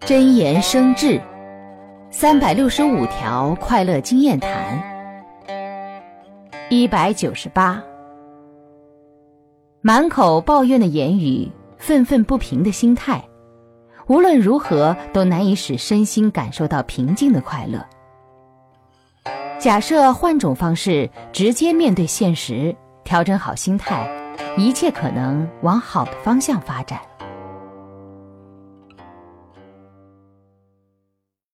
真言生智。三百六十五条快乐经验谈。一百九十八。满口抱怨的言语愤愤不平的心态。无论如何都难以使身心感受到平静的快乐。假设换种方式直接面对现实调整好心态一切可能往好的方向发展。